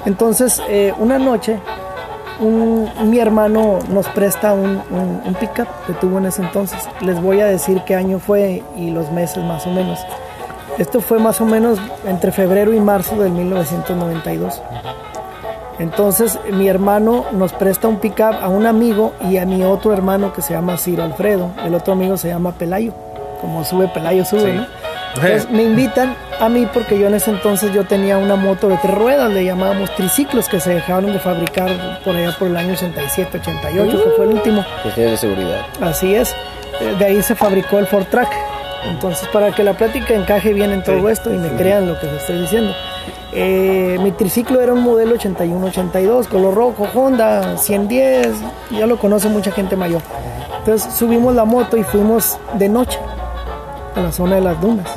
Entonces, eh, una noche, un- mi hermano nos presta un, un, un pickup que tuvo en ese entonces. Les voy a decir qué año fue y los meses más o menos. Esto fue más o menos entre febrero y marzo del 1992. Entonces mi hermano nos presta un pickup a un amigo y a mi otro hermano que se llama Ciro Alfredo. El otro amigo se llama Pelayo. Como sube Pelayo, sube, ¿no? Entonces me invitan a mí porque yo en ese entonces yo tenía una moto de tres ruedas, le llamábamos triciclos que se dejaron de fabricar por allá por el año 87, 88, que fue el último. Cuestiones de seguridad. Así es. Eh, De ahí se fabricó el Ford Track. Entonces, para que la plática encaje bien en todo esto y me crean lo que les estoy diciendo. Eh, mi triciclo era un modelo 81-82, color rojo, Honda 110, ya lo conoce mucha gente mayor. Entonces subimos la moto y fuimos de noche a la zona de las dunas.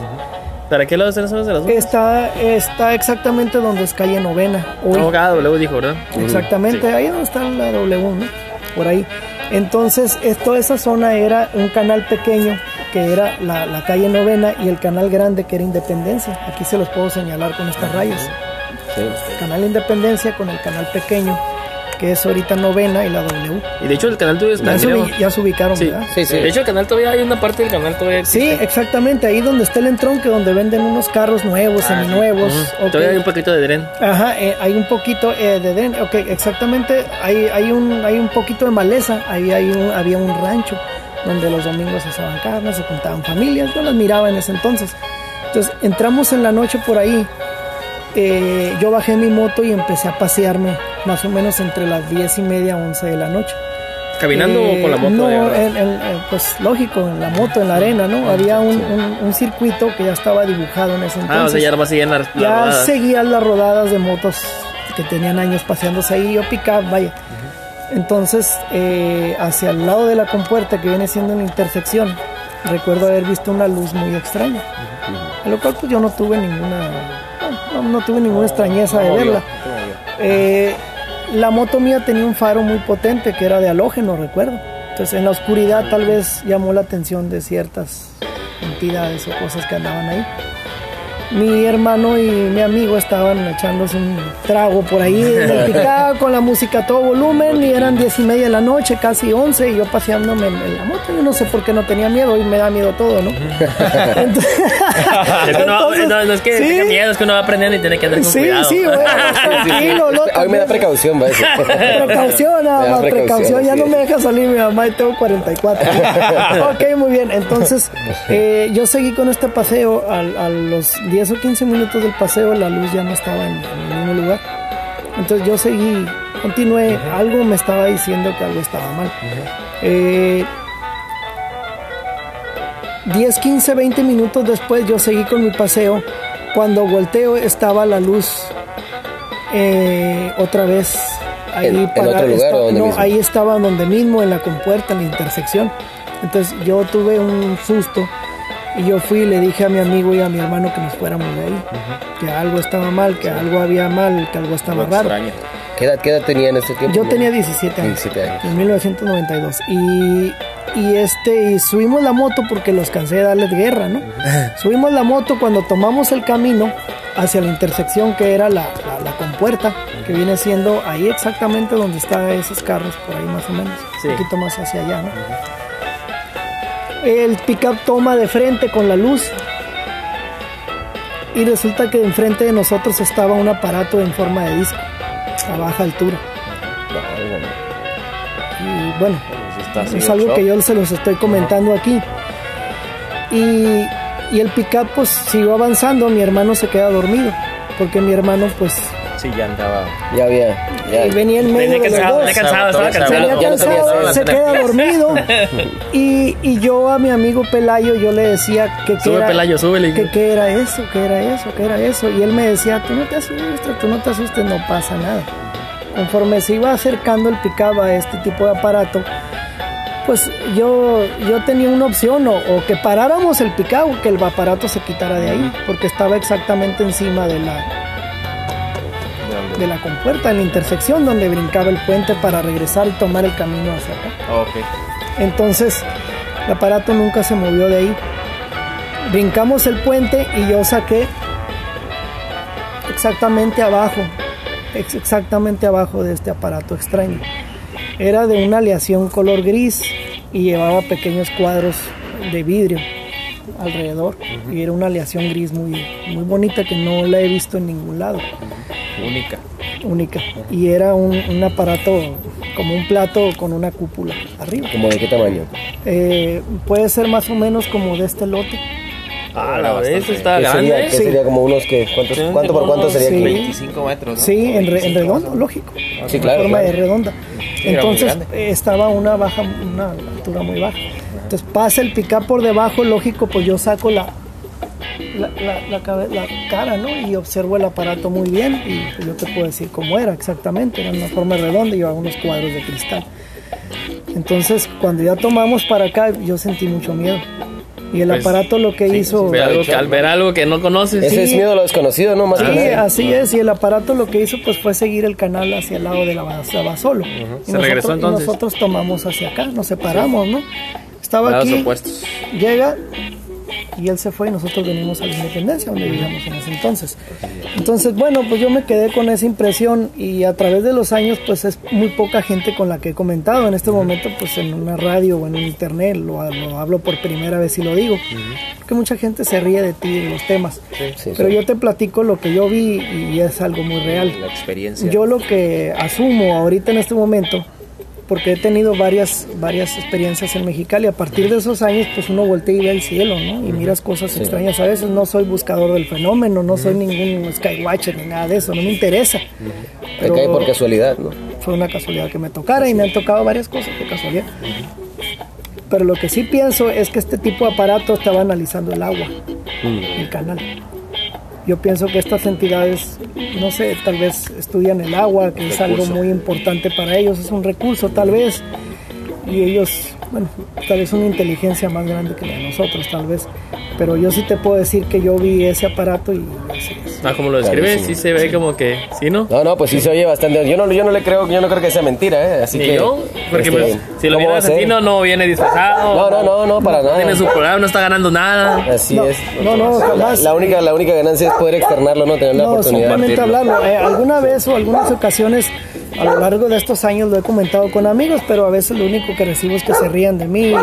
¿Para qué lado están esas de las dos? Está, está exactamente donde es calle novena. Hoy. No, cada W dijo, ¿verdad? Exactamente, Sí. ahí donde está la W, ¿no? Por ahí. Entonces, es- toda esa zona era un canal pequeño, que era la, la calle Novena, y el canal grande, que era Independencia. Aquí se los puedo señalar con estas rayas. Sí. Canal Independencia con el canal pequeño, que es ahorita Novena y la W. Y de hecho el canal todavía está, Ya se, ya se ubicaron, Sí, ¿verdad? Sí, sí. De hecho el canal todavía hay una parte del canal todavía Sí, existe. exactamente, ahí donde está el entronque, donde venden unos carros nuevos, seminuevos. Ujú. ok. Todavía hay un poquito de dren. Ajá, eh, hay un poquito eh, de den, ok, exactamente, hay, hay, un, hay un poquito de maleza, ahí hay un, había un rancho donde los domingos se asaban carnes, se juntaban familias, yo las miraba en ese entonces. Entonces entramos en la noche por ahí, eh, yo bajé mi moto y empecé a pasearme más o menos entre las 10 y media, 11 de la noche. ¿Caminando Eh, o con la moto? No, de en- en- eh, pues lógico, en la moto, en la arena, ¿no? Había un, un- un circuito que ya estaba dibujado en ese entonces ah, o sea, ya siguen las, las ya rodadas. seguían las rodadas de motos que tenían años paseándose ahí, yo picaba, vaya. Entonces, eh, hacia el lado de la compuerta que viene siendo la intersección, recuerdo haber visto una luz muy extraña. A lo cual pues yo no tuve ninguna, no, no tuve ninguna extrañeza de verla. Eh, la moto mía tenía un faro muy potente que era de halógeno, recuerdo. Entonces en la oscuridad tal vez llamó la atención de ciertas entidades o cosas que andaban ahí. Mi hermano y mi amigo estaban echándose un trago por ahí en con la música a todo volumen y eran diez y media de la noche, casi once, y yo paseándome en, en la moto. Yo no sé por qué no tenía miedo, hoy me da miedo todo, ¿no? Entonces, Es que no, entonces, no, no es que sí. tenga miedo, es que uno va aprendiendo y tiene que andar con Sí, cuidado. sí, bueno, tranquilo, loco. Hoy me da precaución, va eso. Precaución, nada más, precaución. Ya sí. no me deja salir mi mamá y tengo 44. ok, muy bien. Entonces, eh, yo seguí con este paseo. Al- A, los 10 o 15 minutos del paseo, la luz ya no estaba en, en el mismo lugar. Entonces, yo seguí, continué. Algo me estaba diciendo que algo estaba mal. Eh, 10, 15, 20 minutos después, yo seguí con mi paseo. Cuando volteo, estaba la luz eh, otra vez ahí ¿En- en para- otro lugar esta- o donde no, mismo? ahí estaba donde mismo, en la compuerta, en la intersección. Entonces yo tuve un susto y yo fui y le dije a mi amigo y a mi hermano que nos fuéramos de ahí, que algo estaba mal, que algo había mal, que algo estaba raro. extraño. ¿Qué edad, qué edad tenía en ese tiempo? Yo tenía 17 años. 17 años. En 1992. Y, y este, y subimos la moto porque los cansé de darles guerra, ¿no? subimos la moto cuando tomamos el camino hacia la intersección que era la, la, la compuerta, que viene siendo ahí exactamente donde están esos carros, por ahí más o menos. Sí. Un poquito más hacia allá, ¿no? El pickup toma de frente con la luz. Y resulta que enfrente de nosotros estaba un aparato en forma de disco, a baja altura. Y bueno, Pues es algo que yo se los estoy comentando aquí. Y, y el pickup pues siguió avanzando, mi hermano se queda dormido, porque mi hermano pues Sí, ya andaba. Ya había. Ya. eh, venía en medio Venía de los cansado, dos. venía cansado, estaba. Venía se queda dormido. Y, y yo a mi amigo Pelayo, yo le decía que, qué era, Pelayo, súbele. que qué era eso, que era eso, que era eso. Y él me decía, tú no te asustes, tú no te asustes, no pasa nada. Conforme se iba acercando el pickup a este tipo de aparato, pues yo, yo tenía una opción, o, o que paráramos el pickup o que el aparato se quitara de ahí, porque estaba exactamente encima de la, de la compuerta, en la intersección donde brincaba el puente para regresar y tomar el camino hacia acá. Ok. Entonces, el aparato nunca se movió de ahí. Brincamos el puente y yo saqué exactamente abajo, ex- exactamente abajo de este aparato extraño. Era de una aleación color gris y llevaba pequeños cuadros de vidrio alrededor. Y era una aleación gris muy, muy bonita que no la he visto en ningún lado Única. única y era un, un aparato como un plato con una cúpula arriba. ¿Cómo de qué tamaño? Eh, puede ser más o menos como de este lote. Ah, la vez está ¿Qué sería, grande. qué Sí. sería como unos que cuántos, cuánto por cuánto como sería sí. aquí? 25 metros. ¿no? Sí, en, re- en redondo, lógico. Sí, en claro, forma claro. de redonda. Entonces estaba una baja, una altura muy baja. Entonces pasa el pickup por debajo, lógico, pues yo saco la la, la- la cabe- la cara, ¿no? Y observo el aparato muy bien y pues, yo te puedo decir cómo era exactamente. Era una forma redonda y llevaba unos cuadros de cristal. Entonces, cuando ya tomamos para acá, yo sentí mucho miedo. Y el Pues, aparato lo que hizo... Ve algo que- al ver algo que no conoces. Ese es miedo a lo desconocido, ¿no? Más Sí, así es, y el aparato lo que hizo pues fue seguir el canal hacia el lado de la Basolo. y, Se regresó, nosotros, y entonces. nosotros tomamos hacia acá, nos separamos, ¿no? Estaba Lados aquí, opuestos. llega y él se fue y nosotros venimos a la Independencia, donde vivíamos en ese entonces. Entonces, bueno, pues yo me quedé con esa impresión y a través de los años pues es muy poca gente con la que he comentado. En este momento pues en una radio o en un internet lo, lo hablo por primera vez y lo digo, porque mucha gente se ríe de ti y de los temas. Sí, Pero sí. yo te platico lo que yo vi y es algo muy real. La experiencia. Yo lo que asumo ahorita en este momento, porque he tenido varias, varias experiencias en Mexicali, a partir de esos años pues uno voltea y ve el cielo, ¿no? Y miras cosas extrañas. A veces no soy buscador del fenómeno, no soy ningún skywatcher ni nada de eso, no me interesa. Te cae por casualidad, ¿no? fue una casualidad que me tocara y me han tocado varias cosas por casualidad. Pero lo que sí pienso es que este tipo de aparato estaba analizando el agua, el canal. Yo pienso que estas entidades, no sé, tal vez estudian el agua, que es algo muy importante para ellos, es un recurso tal vez, y ellos, bueno, tal vez una inteligencia más grande que la de nosotros, tal vez. Pero yo sí te puedo decir que yo vi ese aparato y así es. Ah, como lo describes, sí se ve como que, ¿sí, no? No, no, pues sí se oye bastante. Yo no, yo no le creo, yo no creo que sea mentira, ¿eh? Así Ni que. yo, porque este, pues, si lo ¿cómo va viera a ser? Santino no viene disfrazado. No, no, no, no, para nada. Tiene su programa, no está ganando nada. Así No, es. no, no, La, jamás. la única, la única ganancia es poder externarlo, no tener la No, oportunidad. simplemente compartirlo. hablarlo. Eh, alguna vez o algunas ocasiones a lo largo de estos años lo he comentado con amigos, pero a veces lo único que recibo es que se rían de mí o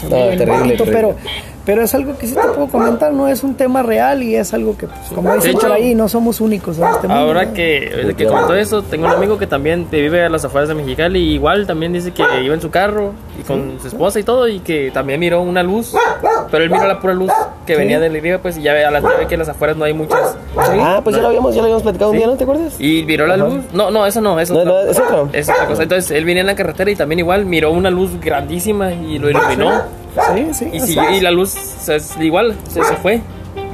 se No, ríen un terrible, poquito, terrible. pero pero es algo que sí te puedo comentar, no es un tema real y es algo que, pues, como dicen hecho, por ahí, no somos únicos en este mundo. Ahora que, que comentó eso, tengo un amigo que también vive a las afueras de Mexicali y igual también dice que iba en su carro y con su esposa y todo y que también miró una luz, pero él miró la pura luz que venía del río pues y ya ve a la ve que en las afueras no hay muchas Ah, pues ya lo habíamos, ya lo habíamos platicado un día, ¿no te acuerdas? y miró la luz. No, no, eso no, eso No, no, es otro. Es otra cosa. Entonces él venía en la carretera y también igual miró una luz grandísima y lo iluminó. Sí, sí. Y, siguió- y la luz se- igual se, se fue.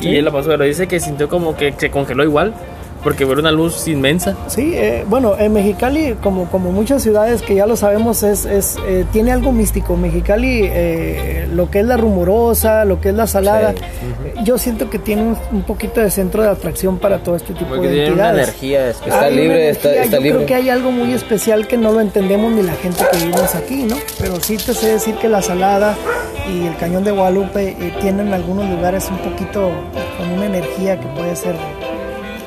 Y él la pasó, pero dice que sintió como que se congeló igual. Porque era una luz inmensa. Sí, eh, bueno, en Mexicali, como, como muchas ciudades que ya lo sabemos, es, es eh, tiene algo místico. Mexicali, eh, lo que es la rumorosa, lo que es la salada, yo siento que tiene un, un poquito de centro de atracción para todo este tipo Porque de tiene una energía. Está Hay libre, está- energía, está yo libre. creo que hay algo muy especial que no lo entendemos ni la gente que vivimos aquí, ¿no? Pero sí te sé decir que la Salada y el Cañón de Guadalupe eh, tienen algunos lugares un poquito con una energía que puede ser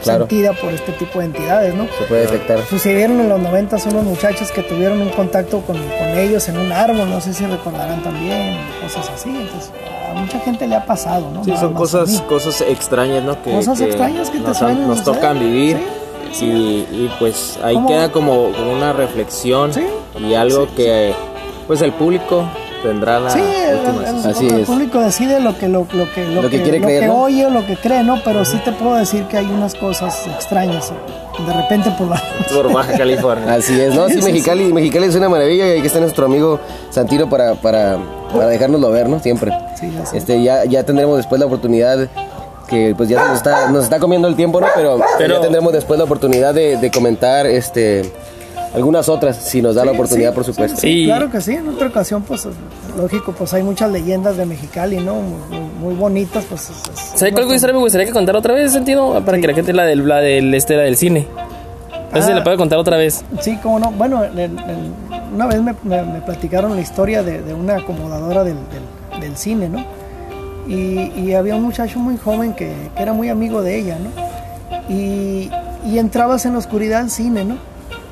Claro. sentida por este tipo de entidades, ¿no? Se puede detectar. Sucedieron en los 90 unos muchachos que tuvieron un contacto con, con ellos en un árbol, no sé si recordarán también, cosas así. Entonces, a mucha gente le ha pasado, ¿no? Sí, Nada son cosas, cosas extrañas, ¿no? Que, Cosas extrañas que te nos, suelen nos suceder. tocan vivir. Sí, Y, y, pues ahí ¿Cómo? queda como, como una reflexión Sí. y algo que pues el público tendrá la Sí, el, última el- decisión. Así el es. público decide lo que lo, lo que lo, Lo que que, quiere lo creer, que ¿no? oye o lo que cree, ¿no? Pero sí te puedo decir que hay unas cosas extrañas de repente por la Por Baja California. Así es, ¿no? Sí, Mexicali, Mexicali es una maravilla y aquí está nuestro amigo Santino para, para, para dejárnoslo ver, ¿no? Siempre. Sí, así. Este, ya, ya tendremos después la oportunidad que pues ya se nos está, nos está comiendo el tiempo, ¿no? Pero, Pero- ya tendremos después la oportunidad de, de comentar este algunas otras, si nos da la oportunidad, por supuesto. Sí. Claro que sí, en otra ocasión, pues lógico, pues hay muchas leyendas de Mexicali, ¿no? Muy, muy- muy bonitas, pues. es- es- ¿Sabes cuál historia me gustaría que contar otra vez, sentido? Para que la gente la del, la del, este, la del cine. No sé si Ah. la puede contar otra vez. Sí, cómo no. Bueno, en- en- una vez me, me- me platicaron la historia de, de una acomodadora del, del- del cine, ¿no? Y, y había un muchacho muy joven que, que era muy amigo de ella, ¿no? Y, y entrabas en la oscuridad al cine, ¿no?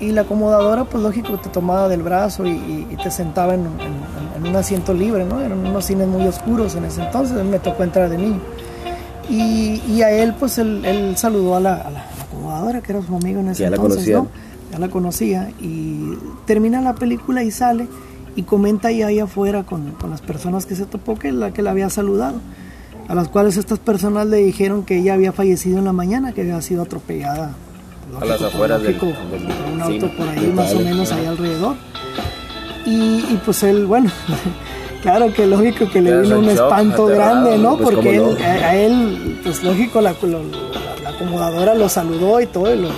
Y la acomodadora, pues lógico, te tomaba del brazo y, y- y te sentaba en, en- en un asiento libre, ¿no? Eran unos cines muy oscuros en ese entonces, me tocó entrar de niño. Y, y a él, pues él, él saludó a la, a la acomodadora, que era su amigo en ese Ya la entonces, conocía. ¿no? Ya la conocía. Y termina la película y sale y comenta ahí, ahí afuera con, con las personas que se topó que la que la había saludado. A las cuales estas personas le dijeron que ella había fallecido en la mañana, que había sido atropellada. A las afueras del- del un auto por ahí más o menos ahí alrededor. Y, y pues él, bueno, claro que lógico que le vino un shock, espanto aterrado, grande, ¿no? pues, Porque él- no. a, a él, pues lógico, la, la- la acomodadora lo saludó y todo, y lo,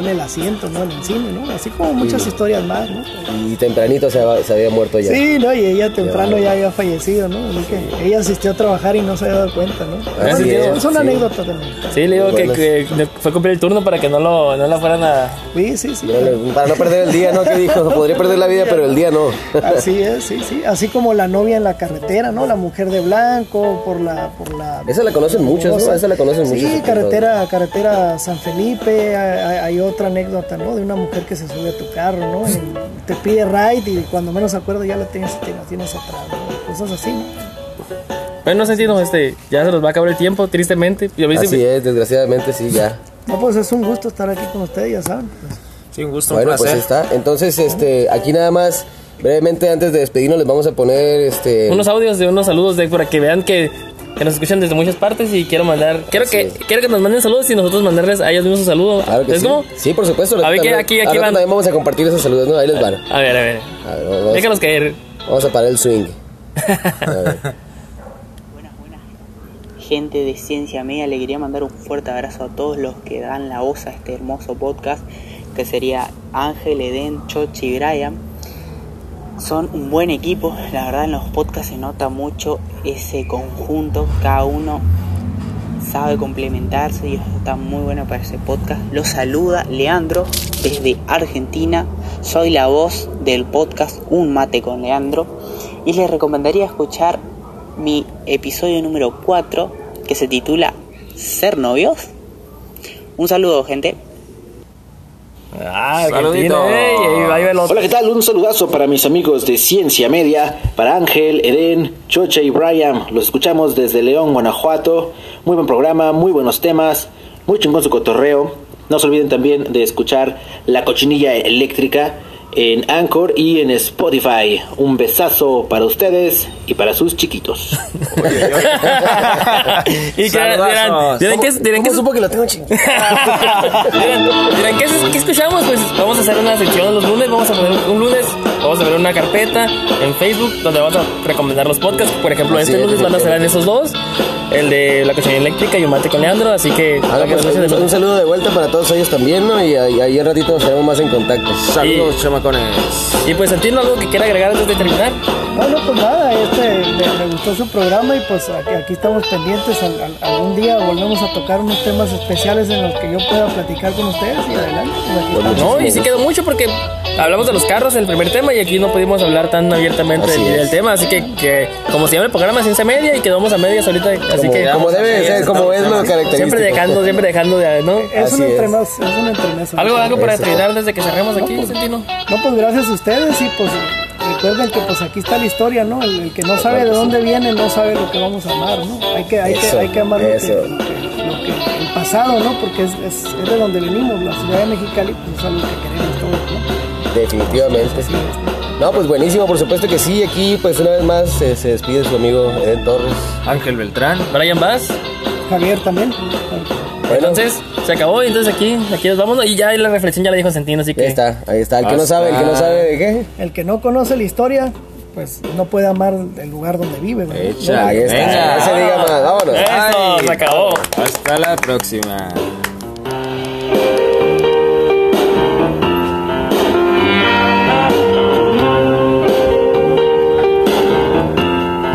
en el asiento, ¿no? En el cine, ¿no? Así como muchas historias más, ¿no? Y tempranito se, había- se había muerto ya. Sí, ¿no? Y ella temprano ya había fallecido, ¿no? Así que ella asistió a trabajar y no se había dado cuenta, ¿no? Así Bueno, es, es una sí. anécdota también. Sí, le digo que, fue cumplir el turno para que no, lo, no la fueran a... Sí, sí, sí. Para no perder el día, ¿no? Que dijo, podría perder la vida, pero el día no. Así es, sí, sí. Así como la novia en la carretera, ¿no? La mujer de blanco, por la... Por la Esa la conocen muchos, ¿no? Esa la conocen muchos. Sí, carretera, carretera San Felipe, hay, hay otra anécdota, ¿no? De una mujer que se sube a tu carro, ¿no? Y te pide ride y cuando menos acuerdo ya la tienes, la tienes atrás, ¿no? Cosas así, ¿no? Bueno, sentido, este, ya se nos va a acabar el tiempo, tristemente. Así es, desgraciadamente sí, ya. No, pues es un gusto estar aquí con ustedes, ya saben. pues. Sí, un gusto, un Bueno, pues placer. está. Entonces, este, aquí nada más, brevemente antes de despedirnos, les vamos a poner este. unos audios de unos saludos de para que vean que, que nos escuchan desde muchas partes y quiero mandar quiero Así que es. quiero que nos manden saludos y nosotros mandarles a ellos mismos un saludo Claro que ¿Es sí. cómo? Sí, por supuesto. A ver, que aquí- aquí van. también vamos a compartir esos saludos, ¿no? Ahí les van. a ver a ver A ver, vamos, déjanos caer vamos a parar el swing. A ver. Buenas, buenas. Gente de Ciencia Media, le quería mandar un fuerte abrazo a todos los que dan la voz a este hermoso podcast, que sería Ángel, Eden, Chochi y Brian. Son un buen equipo, la verdad en los podcasts se nota mucho ese conjunto, cada uno sabe complementarse y está muy bueno para ese podcast. Los saluda Leandro desde Argentina. Soy la voz del podcast Un Mate con Leandro y les recomendaría escuchar mi episodio número 4 que se titula ¿Ser novios? Un saludo gente. Ah. Argentina, ahí, va Hola, ¿qué tal? Un saludazo para mis amigos de Ciencia Media, para Ángel, Eden, Choche y Brian. Los escuchamos desde León, Guanajuato. Muy buen programa, muy buenos temas, muy chingón su cotorreo. No se olviden también de escuchar La Cochinilla Eléctrica en Anchor y en Spotify. Un besazo para ustedes y para sus chiquitos. y que dirán, que dirán que supo que lo tengo dirán, dirán, ¿qué, es- qué escuchamos? Pues vamos a hacer una sección los lunes, vamos a poner un lunes, vamos a ver una carpeta en Facebook donde vamos a recomendar los podcasts. Por ejemplo, este es, lunes van a ser en esos dos. El de la cocina eléctrica y un mate con Leandro, así que... Ah, que pues, un, un saludo de vuelta para todos ellos también, ¿no? Y ahí, un ratito nos tenemos más en contacto. Saludos, chamacones. Y pues Santino, algo que quiera agregar antes de terminar. Bueno, pues nada, este, me, me gustó su programa y pues aquí, aquí estamos pendientes. Al- al- algún día volvemos a tocar unos temas especiales en los que yo pueda platicar con ustedes y adelante. pues estamos. No, y sí quedó mucho porque hablamos de los carros en el primer tema y aquí no pudimos hablar tan abiertamente del, tema, así que, que como se llama el programa Ciencia Media y quedamos a medias ahorita, así Como, que como debe de ser, como es lo característico. siempre dejando, siempre dejando de, ¿no? Es Así un entremés, es un entremés. Algo, algo para terminar desde que cerremos aquí, pues, Santino. No, pues gracias a ustedes y pues recuerden que pues aquí está la historia, ¿no? El, el que no sabe de dónde viene no sabe lo que vamos a amar, ¿no? Hay que, hay Eso, que, hay que amar lo que, lo que- lo que- el pasado, ¿no? Porque es, es, es de donde venimos, la ciudad de Mexicali, pues es algo que queremos todos, ¿no? Definitivamente. Así es, ¿no? No, pues buenísimo, por supuesto que sí. Aquí, pues una vez más eh, se despide su amigo Eden Torres. Ángel Beltrán. Brian Bass. Javier también. Bueno, Entonces, se acabó y entonces aquí, aquí nos vamos y ya la reflexión ya la dijo Santino, así que... ahí está, ahí está. El que no sabe, el que no sabe de qué. El que no conoce la historia, pues no puede amar el lugar donde vive, ¿verdad? Echa. Ahí está. Venga. No se diga más, vámonos. Eso, Ay. se acabó. Hasta la próxima.